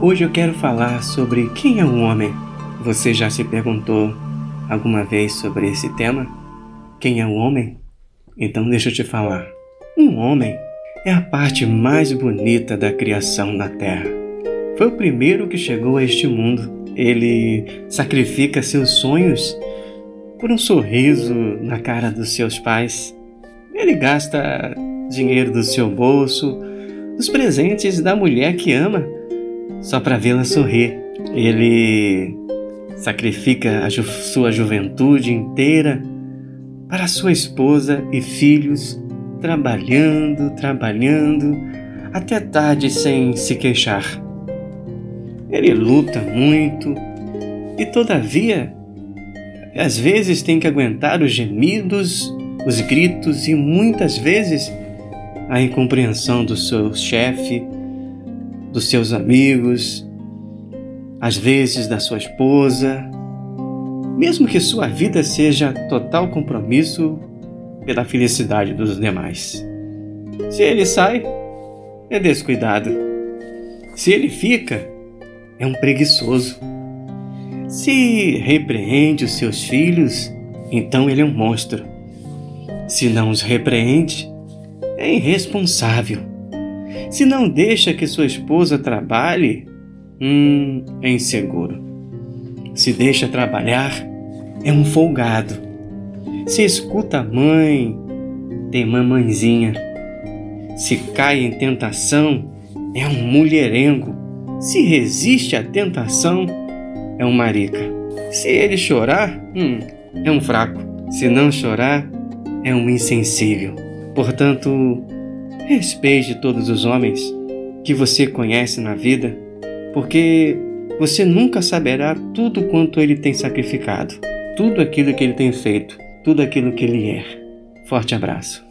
Hoje eu quero falar sobre quem é o homem. Você já se perguntou alguma vez sobre esse tema? Quem é o homem? Então deixa eu te falar. Um homem é a parte mais bonita da criação na Terra. Foi o primeiro que chegou a este mundo. Ele sacrifica seus sonhos por um sorriso na cara dos seus pais. Ele gasta dinheiro do seu bolso, os presentes da mulher que ama, só para vê-la sorrir. Ele sacrifica a ju sua juventude inteira para sua esposa e filhos, trabalhando, trabalhando, até tarde sem se queixar. Ele luta muito e, todavia, às vezes tem que aguentar os gemidos, os gritos e muitas vezes a incompreensão do seu chefe, dos seus amigos, às vezes da sua esposa, mesmo que sua vida seja total compromisso pela felicidade dos demais. Se ele sai, é descuidado. Se ele fica, é um preguiçoso. Se repreende os seus filhos, então ele é um monstro. Se não os repreende, é irresponsável. Se não deixa que sua esposa trabalhe, hum, é inseguro. Se deixa trabalhar, é um folgado. Se escuta a mãe, tem mamãezinha. Se cai em tentação, é um mulherengo. Se resiste à tentação, é um marica. Se ele chorar, hum, é um fraco. Se não chorar, é um insensível. Portanto, respeite todos os homens que você conhece na vida, porque você nunca saberá tudo quanto ele tem sacrificado, tudo aquilo que ele tem feito, tudo aquilo que ele é. Forte abraço.